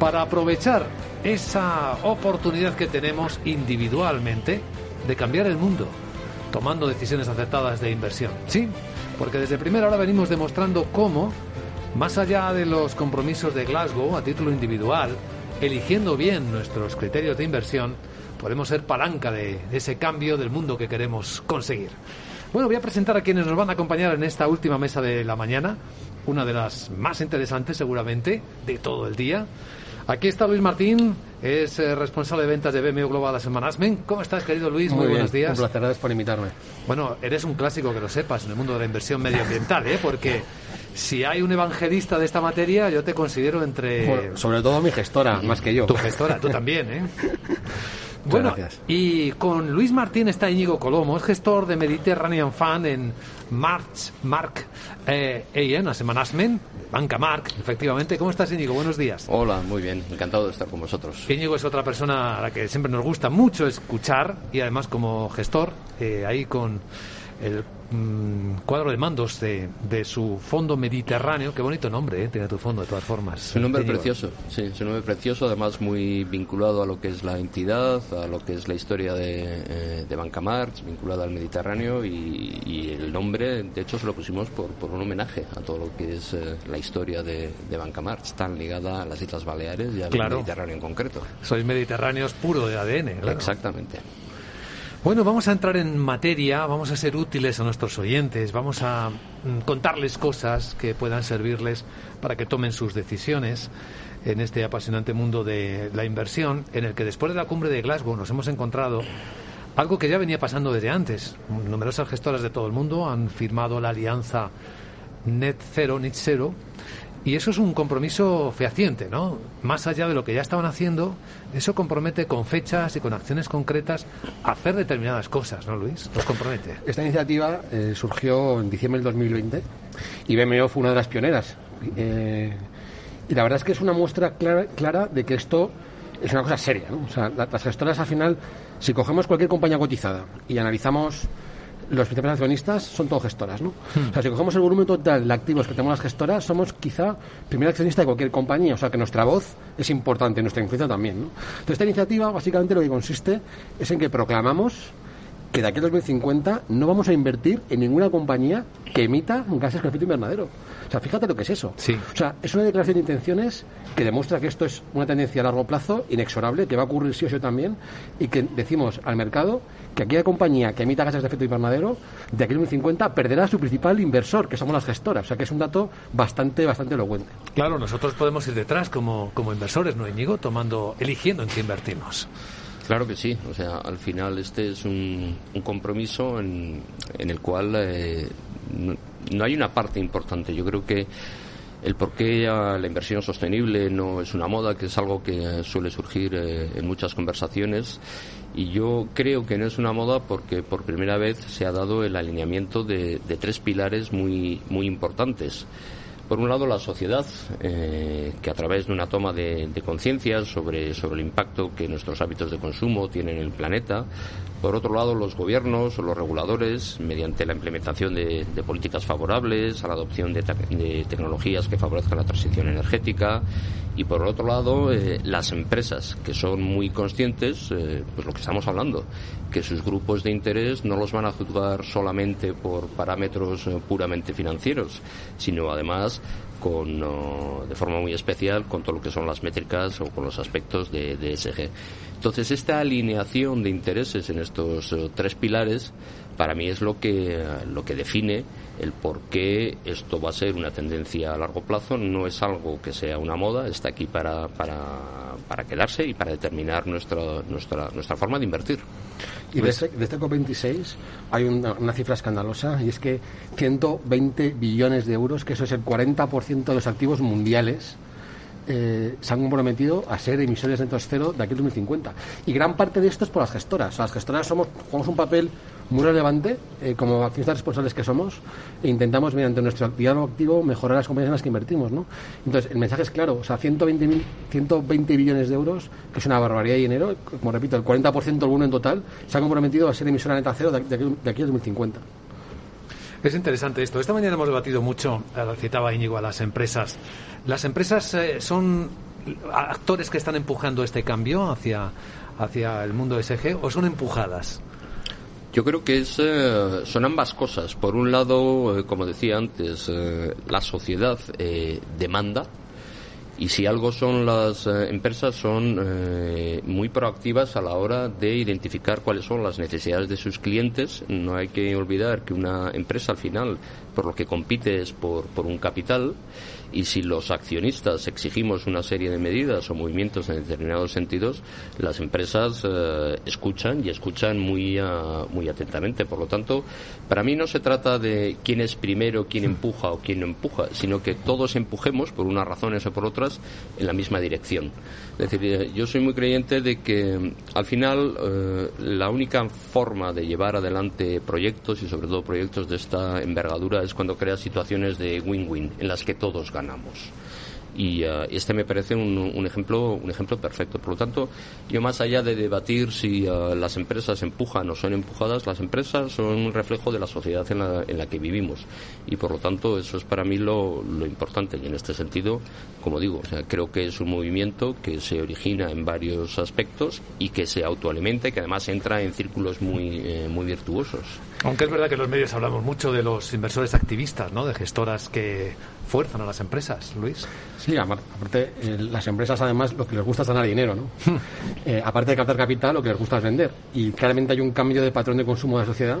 para aprovechar esa oportunidad que tenemos individualmente de cambiar el mundo, tomando decisiones acertadas de inversión. Sí, porque desde primera hora venimos demostrando cómo, más allá de los compromisos de Glasgow a título individual, eligiendo bien nuestros criterios de inversión, podemos ser palanca de ese cambio del mundo que queremos conseguir. Bueno, voy a presentar a quienes nos van a acompañar en esta última mesa de la mañana, una de las más interesantes seguramente de todo el día. Aquí está Luis Martín, es eh, responsable de ventas de BMO Global Asset Management. ¿Cómo estás, querido Luis? Muy, bien, buenos días. Un placer, gracias por invitarme. Bueno, eres un clásico que lo sepas en el mundo de la inversión medioambiental, ¿eh? Porque si hay un evangelista de esta materia, yo te considero entre... Bueno, sobre todo mi gestora, más que yo. Tu gestora, tú también, ¿eh? Bueno, gracias. y con Luis Martín está Íñigo Colomo, es gestor de Mediterranean Fund en March, Mark eh, AN, Asset Management, Banca Mark, efectivamente. ¿Cómo estás, Íñigo? Buenos días. Hola, muy bien, encantado de estar con vosotros. Íñigo es otra persona a la que siempre nos gusta mucho escuchar y además como gestor, eh, ahí con el mm, cuadro de mandos de, de su fondo mediterráneo. Qué bonito nombre, ¿eh? Tiene tu fondo, de todas formas. Es un nombre precioso, sí, es un nombre precioso, además muy vinculado a lo que es la entidad, a lo que es la historia de, eh, de Banca March, vinculado al Mediterráneo y, y el nombre, de hecho, se lo pusimos por, por un homenaje a todo lo que es eh, la historia de, de Banca March, tan ligada a las Islas Baleares y al Claro. Mediterráneo en concreto. Sois mediterráneos puro de ADN. claro. Exactamente. Bueno, vamos a entrar en materia, vamos a ser útiles a nuestros oyentes, vamos a mm, contarles cosas que puedan servirles para que tomen sus decisiones en este apasionante mundo de la inversión, en el que después de la cumbre de Glasgow nos hemos encontrado algo que ya venía pasando desde antes. Numerosas gestoras de todo el mundo han firmado la alianza Net Zero, Net Zero, y eso es un compromiso fehaciente, ¿no? Más allá de lo que ya estaban haciendo, eso compromete con fechas y con acciones concretas hacer determinadas cosas, ¿no, Luis? Nos compromete. Esta iniciativa eh, surgió en diciembre del 2020 y BMO fue una de las pioneras. Eh, y la verdad es que es una muestra clara, clara de que esto es una cosa seria. O sea, la- las gestoras al final, si cogemos cualquier compañía cotizada y analizamos los principales accionistas, son todos gestoras. ¿no? O sea, si cogemos el volumen total de activos que tenemos las gestoras, somos quizá primer accionista de cualquier compañía. O sea, que nuestra voz es importante, nuestra influencia también. ¿no? Entonces, esta iniciativa básicamente lo que consiste es en que proclamamos que de aquí al 2050 no vamos a invertir en ninguna compañía que emita gases con efecto invernadero. O sea, fíjate lo que es eso. Sí. O sea, es una declaración de intenciones que demuestra que esto es una tendencia a largo plazo, inexorable, que va a ocurrir sí o sí también, y que decimos al mercado que aquella compañía que emita gases de efecto invernadero, de aquí al 2050 perderá a su principal inversor, que somos las gestoras. O sea, que es un dato bastante, bastante elocuente. Claro, nosotros podemos ir detrás como, como inversores, ¿no, Íñigo? Tomando, eligiendo en qué invertimos. Claro que sí, o sea, al final este es un, un compromiso en, en el cual eh, no, no hay una parte importante. Yo creo que el por qué la inversión sostenible no es una moda, que es algo que suele surgir eh, en muchas conversaciones, y yo creo que no es una moda porque por primera vez se ha dado el alineamiento de, de tres pilares muy, muy importantes. Por un lado, la sociedad, eh, que a través de una toma de, conciencia sobre, sobre el impacto que nuestros hábitos de consumo tienen en el planeta. Por otro lado, los gobiernos o los reguladores, mediante la implementación de, políticas favorables a la adopción de tecnologías que favorezcan la transición energética. Y por otro lado, eh, las empresas, que son muy conscientes, eh, pues lo que estamos hablando, que sus grupos de interés no los van a juzgar solamente por parámetros eh, puramente financieros, sino además con, oh, de forma muy especial con todo lo que son las métricas o con los aspectos de, de ESG. Entonces, esta alineación de intereses en estos eh, tres pilares, para mí es lo que, eh, lo que define el por qué esto va a ser una tendencia a largo plazo. No es algo que sea una moda, está aquí para, para, para quedarse y para determinar nuestra, nuestra, nuestra forma de invertir. Y de este, de este COP26 hay una, una cifra escandalosa y es que 120 billones de euros, que eso es el 40% de los activos mundiales, eh, se han comprometido a ser emisiones netos cero de aquí al 2050. Y gran parte de esto es por las gestoras. Las gestoras somos, jugamos un papel muy relevante eh, como accionistas responsables que somos e intentamos mediante nuestro diálogo activo mejorar las compañías en las que invertimos. ¿no? Entonces, el mensaje es claro. O sea, 120, mil- 120 billones de euros, que es una barbaridad de dinero, como repito, el 40% del volumen total, se ha comprometido a ser emisora neta cero de, de aquí, de aquí al 2050. Es interesante esto. Esta mañana hemos debatido mucho, eh, citaba Íñigo, a las empresas. ¿Las empresas eh, son actores que están empujando este cambio hacia, hacia el mundo SG o son empujadas? Yo creo que es, eh, son ambas cosas. Por un lado, eh, como decía antes, eh, la sociedad eh, demanda Y si algo son las eh, empresas, son muy proactivas a la hora de identificar cuáles son las necesidades de sus clientes. No hay que olvidar que una empresa al final, por lo que compite es por, por un capital y si los accionistas exigimos una serie de medidas o movimientos en determinados sentidos, las empresas eh, escuchan y escuchan muy, ah, muy atentamente. Por lo tanto, para mí no se trata de quién es primero, quién empuja o quién no empuja, sino que todos empujemos, por unas razones o por otras, en la misma dirección. Es decir, eh, yo soy muy creyente de que mm, al final eh, la única forma de llevar adelante proyectos y sobre todo proyectos de esta envergadura es cuando creas situaciones de win-win en las que todos ganamos. Y eh, este me parece un, un, ejemplo un ejemplo perfecto. Por lo tanto yo más allá de debatir si uh, las empresas empujan o son empujadas las empresas son un reflejo de la sociedad en la, en la que vivimos. Y por lo tanto eso es para mí lo, lo importante. Y en este sentido como digo o sea, creo que es un movimiento que se origina en varios aspectos y que se autoalimenta y que además entra en círculos muy eh, muy virtuosos. Aunque es verdad que en los medios hablamos mucho de los inversores activistas, ¿no? De gestoras que fuerzan a las empresas, Luis. Sí, aparte, eh, las empresas además lo que les gusta es ganar dinero, ¿no? eh, aparte de captar capital, lo que les gusta es vender. Y claramente hay un cambio de patrón de consumo de la sociedad.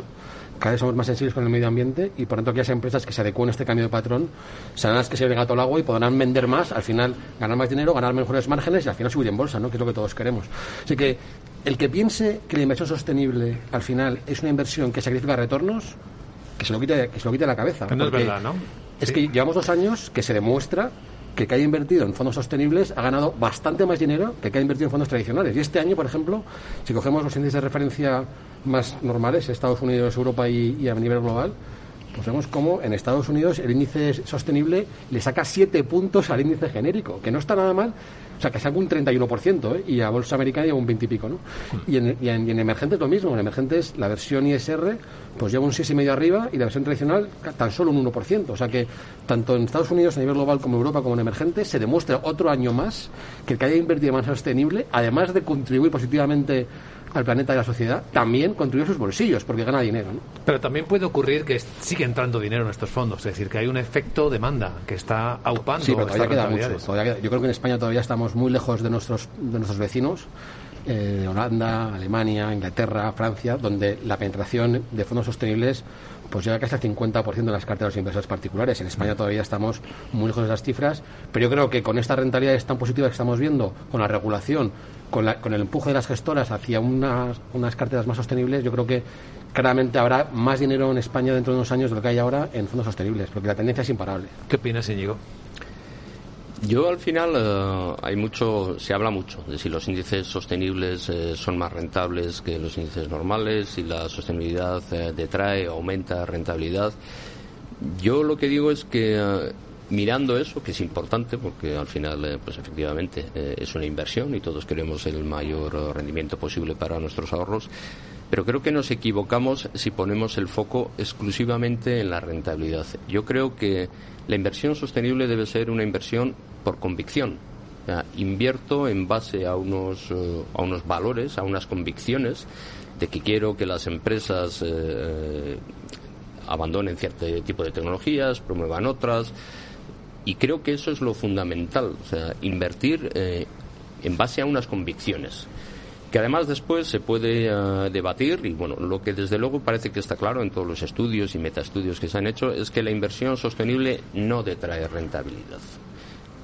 Cada vez somos más sensibles con el medio ambiente y por tanto aquellas empresas que se adecúen a este cambio de patrón serán las que se ven gato al agua y podrán vender más, al final ganar más dinero, ganar mejores márgenes y al final subir en bolsa, ¿no? que es lo que todos queremos. Así que el que piense que la inversión sostenible al final es una inversión que sacrifica retornos, que se lo quite, que se lo quite la cabeza. No es verdad, ¿no? Es que llevamos dos años que se demuestra que el que haya invertido en fondos sostenibles ha ganado bastante más dinero que el que haya invertido en fondos tradicionales. Y este año, por ejemplo, si cogemos los índices de referencia más normales, Estados Unidos, Europa y, y a nivel global, pues vemos cómo en Estados Unidos el índice sostenible le saca siete puntos al índice genérico, que no está nada mal, sea, que saca un 31%, ¿eh? y a Bolsa Americana lleva un 20 y pico, ¿no? Y en, y en, y en emergentes lo mismo, en emergentes la versión ISR pues lleva un 6,5 arriba y la versión tradicional tan solo un 1%. O sea que tanto en Estados Unidos a nivel global como en Europa como en emergentes se demuestra otro año más que el que haya invertido de manera sostenible, además de contribuir positivamente al planeta y a la sociedad, también contribuye a sus bolsillos, porque gana dinero. ¿no? Pero también puede ocurrir que sigue entrando dinero en estos fondos, es decir, que hay un efecto demanda que está aupando. Sí, pero todavía queda mucho. rentabilidades. todavía queda- yo creo que en España todavía estamos muy lejos de nuestros, de nuestros vecinos, eh, Holanda, Alemania, Inglaterra, Francia, donde la penetración de fondos sostenibles pues llega casi al 50% de las carteras de los inversores particulares. En España todavía estamos muy lejos de esas cifras, pero yo creo que con estas rentabilidades tan positivas que estamos viendo, con la regulación, con, la- con el empuje de las gestoras hacia unas, unas carteras más sostenibles, yo creo que claramente habrá más dinero en España dentro de unos años de lo que hay ahora en fondos sostenibles, porque la tendencia es imparable. ¿Qué opinas, Íñigo? Yo al final eh, hay mucho, se habla mucho de si los índices sostenibles eh, son más rentables que los índices normales, si la sostenibilidad eh, detrae o aumenta rentabilidad. Yo lo que digo es que eh, mirando eso, que es importante porque al final, eh, pues efectivamente eh, es una inversión y todos queremos el mayor rendimiento posible para nuestros ahorros, pero creo que nos equivocamos si ponemos el foco exclusivamente en la rentabilidad. Yo creo que la inversión sostenible debe ser una inversión por convicción. O sea, invierto en base a unos, eh, a unos valores, a unas convicciones de que quiero que las empresas eh, abandonen cierto tipo de tecnologías, promuevan otras. Y creo que eso es lo fundamental, o sea, invertir eh, en base a unas convicciones que además después se puede eh, debatir y bueno, lo que desde luego parece que está claro en todos los estudios y metaestudios que se han hecho es que la inversión sostenible no detrae rentabilidad.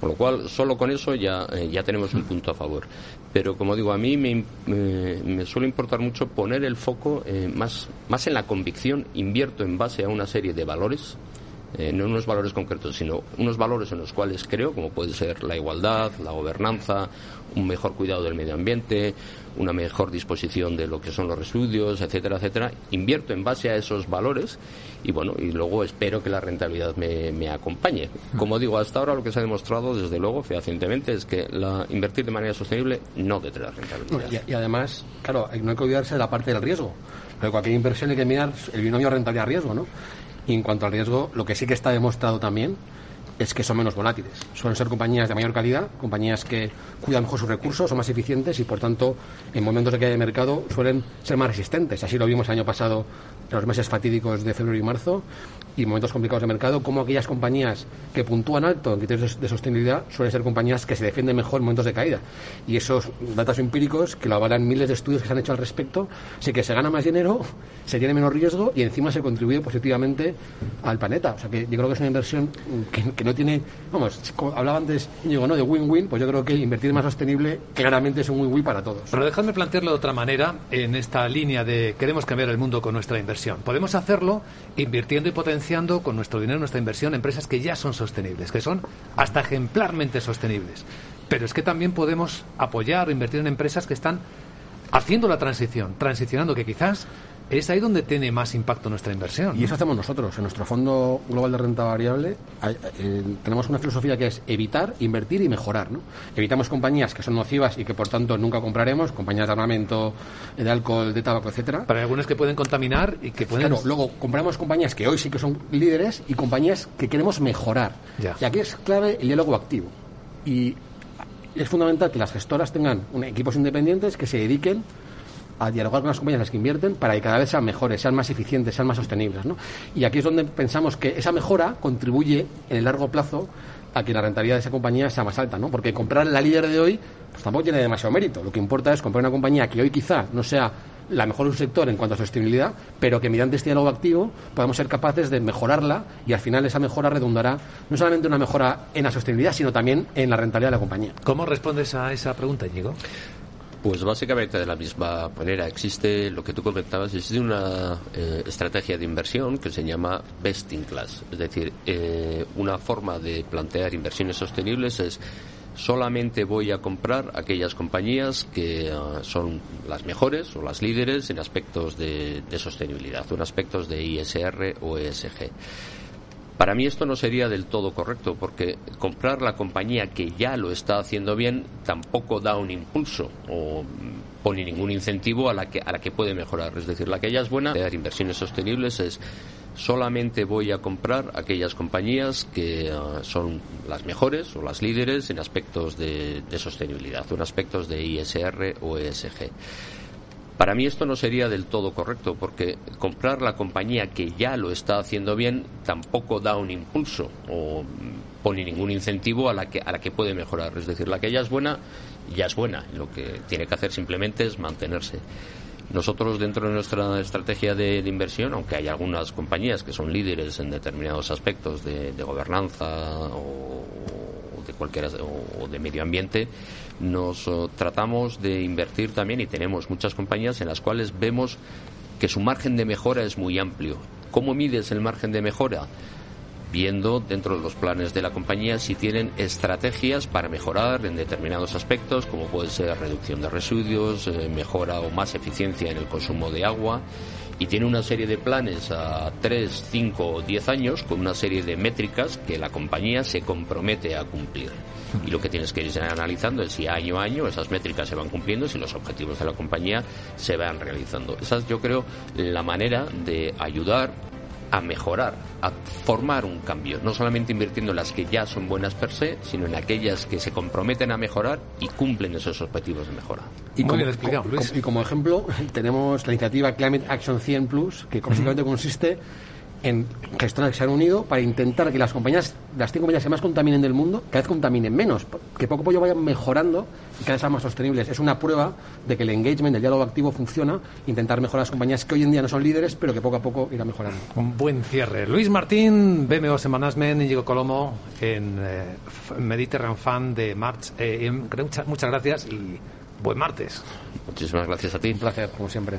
Con lo cual, solo con eso ya, eh, ya tenemos un punto a favor. Pero como digo, a mí me, me- suele importar mucho poner el foco más, más en la convicción, invierto en base a una serie de valores, eh, no unos valores concretos, sino unos valores en los cuales creo, como puede ser la igualdad, la gobernanza, un mejor cuidado del medio ambiente, una mejor disposición de lo que son los residuos, etcétera, etcétera. Invierto en base a esos valores y bueno, y luego espero que la rentabilidad me, me acompañe. Como digo, hasta ahora lo que se ha demostrado, desde luego, fehacientemente, es que la, invertir de manera sostenible no detrae rentabilidad. Y, además, claro, no hay que olvidarse de la parte del riesgo. Pero cualquier inversión hay que mirar el binomio rentabilidad-riesgo, ¿no? Y en cuanto al riesgo, lo que sí que está demostrado también es que son menos volátiles. Suelen ser compañías de mayor calidad, compañías que cuidan mejor sus recursos, son más eficientes y, por tanto, en momentos de caída de mercado suelen ser más resistentes. Así lo vimos el año pasado en los meses fatídicos de febrero y marzo y momentos complicados de mercado, como aquellas compañías que puntúan alto en criterios de sostenibilidad suelen ser compañías que se defienden mejor en momentos de caída. Y esos datos empíricos que lo avalan miles de estudios que se han hecho al respecto, sé que se gana más dinero, se tiene menos riesgo y encima se contribuye positivamente al planeta. O sea que yo creo que es una inversión que, que no tiene, vamos, hablaba antes, digo, ¿no? De win-win, pues yo creo que invertir más sostenible claramente es un win-win para todos. Pero dejadme plantearlo de otra manera en esta línea de queremos cambiar el mundo con nuestra inversión. Podemos hacerlo invirtiendo y potenciando con nuestro dinero, nuestra inversión, empresas que ya son sostenibles, que son hasta ejemplarmente sostenibles. Pero es que también podemos apoyar o invertir en empresas que están haciendo la transición, transicionando, que quizás es ahí donde tiene más impacto nuestra inversión. Y eso hacemos nosotros. En nuestro Fondo Global de Renta Variable hay- eh, tenemos una filosofía que es evitar, invertir y mejorar. ¿no? Evitamos compañías que son nocivas y que por tanto nunca compraremos, compañías de armamento, eh, de alcohol, de tabaco, etcétera. Para algunas que pueden contaminar y que pueden... Claro, luego compramos compañías que hoy sí que son líderes y compañías que queremos mejorar. Ya. Y aquí es clave el diálogo activo. Y es fundamental que las gestoras tengan un- equipos independientes que se dediquen a dialogar con las compañías en las que invierten para que cada vez sean mejores, sean más eficientes, sean más sostenibles. ¿no? Y aquí es donde pensamos que esa mejora contribuye en el largo plazo a que la rentabilidad de esa compañía sea más alta, ¿no? Porque comprar la líder de hoy pues tampoco tiene demasiado mérito. Lo que importa es comprar una compañía que hoy quizá no sea la mejor de un sector en cuanto a sostenibilidad, pero que mediante este diálogo activo podamos ser capaces de mejorarla y al final esa mejora redundará no solamente una mejora en la sostenibilidad, sino también en la rentabilidad de la compañía. ¿Cómo respondes a esa pregunta, Íñigo? Pues básicamente de la misma manera. Existe lo que tú comentabas, existe una eh, estrategia de inversión que se llama best in class. Es decir, eh, una forma de plantear inversiones sostenibles es solamente voy a comprar aquellas compañías que ah, son las mejores o las líderes en aspectos de, de sostenibilidad, o en aspectos de ISR o ESG. Para mí esto no sería del todo correcto, porque comprar la compañía que ya lo está haciendo bien tampoco da un impulso o pone ningún incentivo a la que, a la que puede mejorar. Es decir, la que ya es buena, crear inversiones sostenibles es solamente voy a comprar aquellas compañías que ah, son las mejores o las líderes en aspectos de, sostenibilidad en aspectos de ISR o ESG. Para mí esto no sería del todo correcto, porque comprar la compañía que ya lo está haciendo bien tampoco da un impulso o pone ningún incentivo a la que, a la que puede mejorar. Es decir, la que ya es buena, ya es buena. Lo que tiene que hacer simplemente es mantenerse. Nosotros dentro de nuestra estrategia de, inversión, aunque hay algunas compañías que son líderes en determinados aspectos de, gobernanza o, de cualquier o, de medio ambiente, nos tratamos de invertir también y tenemos muchas compañías en las cuales vemos que su margen de mejora es muy amplio. ¿Cómo mides el margen de mejora? Viendo dentro de los planes de la compañía si tienen estrategias para mejorar en determinados aspectos, como puede ser reducción de residuos, eh, mejora o más eficiencia en el consumo de agua. Y tiene una serie de planes a 3, 5 o 10 años con una serie de métricas que la compañía se compromete a cumplir. Y lo que tienes que ir analizando es si año a año esas métricas se van cumpliendo, si los objetivos de la compañía se van realizando. Esa es, yo creo, la manera de ayudar a mejorar, a formar un cambio, no solamente invirtiendo en las que ya son buenas per se, sino en aquellas que se comprometen a mejorar y cumplen esos objetivos de mejora. Y como, co- co- y como ejemplo, tenemos la iniciativa Climate Action 100 Plus, que básicamente consiste en gestoras que se han unido para intentar que las compañías, las cinco compañías que más contaminen del mundo, cada vez contaminen menos, que poco a poco vayan mejorando y cada vez sean más sostenibles. Es una prueba de que el engagement, el diálogo activo funciona, intentar mejorar las compañías que hoy en día no son líderes, pero que poco a poco irán mejorando. Un buen cierre. Luis Martín, BMO Management, Íñigo Colomo, en eh, Mediterranean Fund de March. Eh, em, muchas, muchas gracias y buen martes. Muchísimas gracias a ti. Un placer, como siempre.